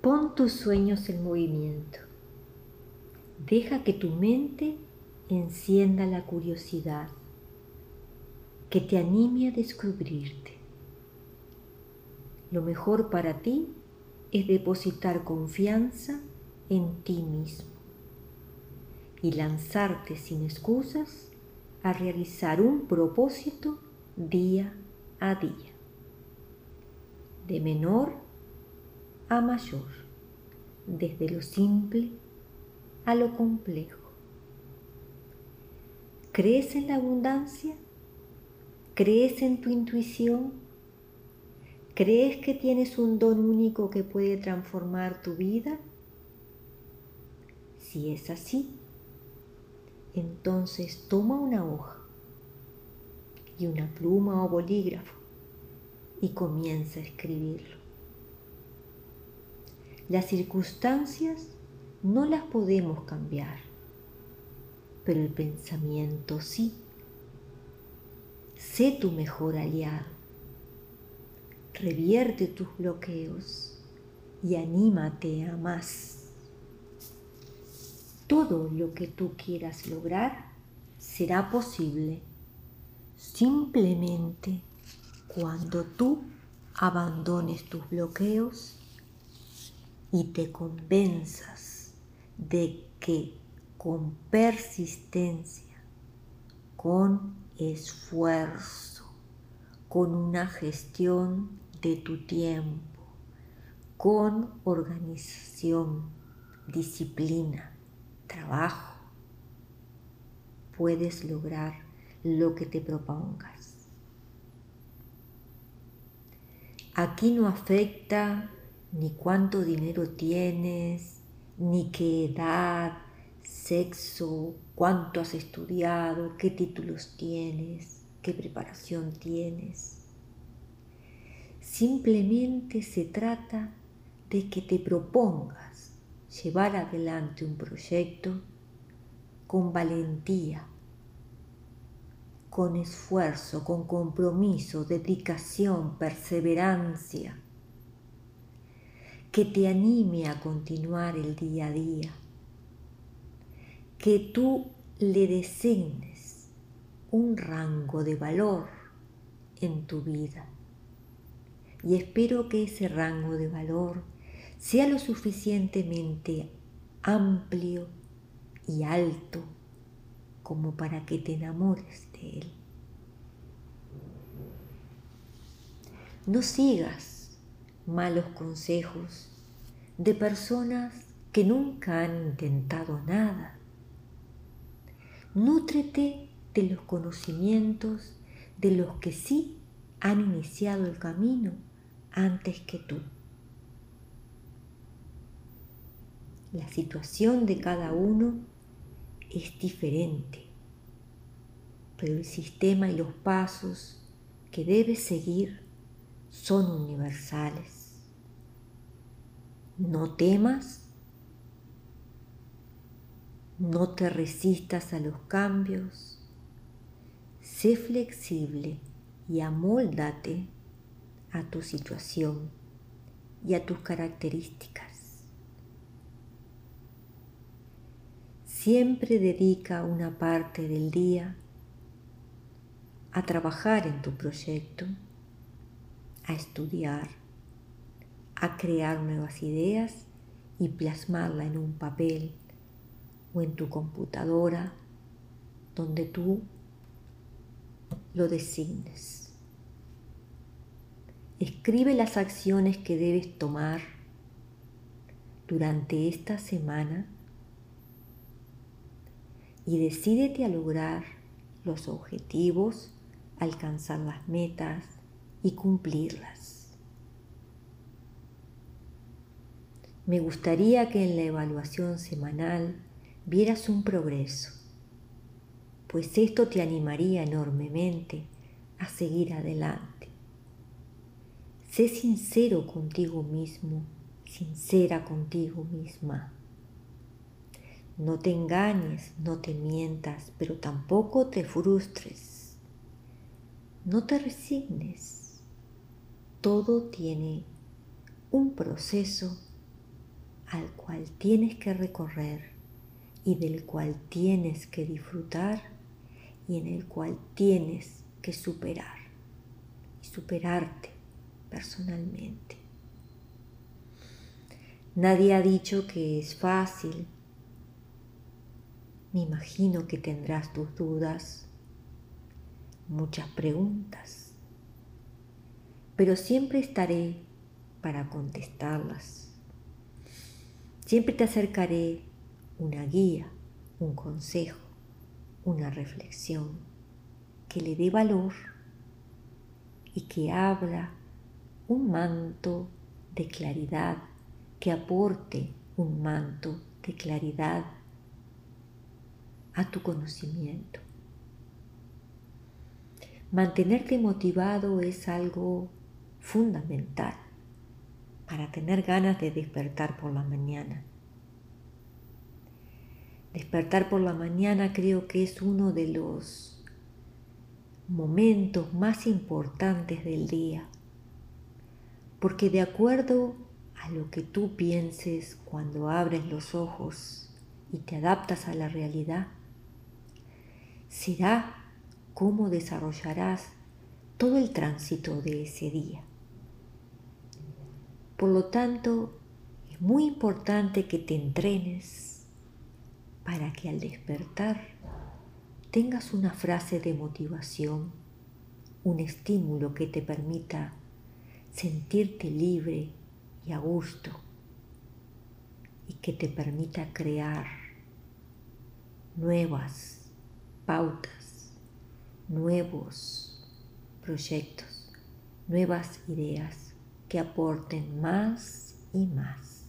Pon tus sueños en movimiento. Deja que tu mente encienda la curiosidad, que te anime a descubrirte. Lo mejor para ti es depositar confianza en ti mismo y lanzarte sin excusas a realizar un propósito día a día, de menor a mayor, desde lo simple a lo complejo. ¿Crees en la abundancia? ¿Crees en tu intuición? ¿Crees que tienes un don único que puede transformar tu vida? Si es así, entonces toma una hoja y una pluma o bolígrafo y comienza a escribirlo. Las circunstancias no las podemos cambiar, pero el pensamiento sí. Sé tu mejor aliado. Revierte tus bloqueos y anímate a más todo lo que tú quieras lograr será posible simplemente cuando tú abandones tus bloqueos y te convenzas de que con persistencia, con esfuerzo, con una gestión de tu tiempo, con organización, disciplina, trabajo, puedes lograr lo que te propongas. Aquí no afecta ni cuánto dinero tienes, ni qué edad, sexo, cuánto has estudiado, qué títulos tienes, qué preparación tienes. Simplemente se trata de que te propongas llevar adelante un proyecto con valentía, con esfuerzo, con compromiso, dedicación, perseverancia, que te anime a continuar el día a día, que tú le designes un rango de valor en tu vida. Y espero que ese rango de valor sea lo suficientemente amplio y alto como para que te enamores de él. No sigas malos consejos de personas que nunca han intentado nada. Nútrete de los conocimientos de los que sí han iniciado el camino antes que tú. La situación de cada uno es diferente, pero el sistema y los pasos que debes seguir son universales. No temas, no te resistas a los cambios, sé flexible y amóldate a tu situación y a tus características. siempre dedica una parte del día a trabajar en tu proyecto, a estudiar, a crear nuevas ideas y plasmarla en un papel o en tu computadora donde tú lo designes. Escribe las acciones que debes tomar durante esta semana y decídete a lograr los objetivos, alcanzar las metas y cumplirlas. Me gustaría que en la evaluación semanal vieras un progreso, pues esto te animaría enormemente a seguir adelante. Sé sincero contigo mismo, sincera contigo misma. No te engañes, no te mientas, pero tampoco te frustres. No te resignes. Todo tiene un proceso al cual tienes que recorrer y del cual tienes que disfrutar y en el cual tienes que superar y superarte personalmente. Nadie ha dicho que es fácil. Me imagino que tendrás tus dudas, muchas preguntas, pero siempre estaré para contestarlas. Siempre te acercaré una guía, un consejo, una reflexión que le dé valor y que abra un manto de claridad, que aporte un manto de claridad a tu conocimiento. Mantenerte motivado es algo fundamental para tener ganas de despertar por la mañana. Despertar por la mañana creo que es uno de los momentos más importantes del día, porque de acuerdo a lo que tú pienses cuando abres los ojos y te adaptas a la realidad, será cómo desarrollarás todo el tránsito de ese día. Por lo tanto, es muy importante que te entrenes para que al despertar tengas una frase de motivación, un estímulo que te permita sentirte libre y a gusto y que te permita crear nuevas pautas, nuevos proyectos, nuevas ideas que aporten más y más.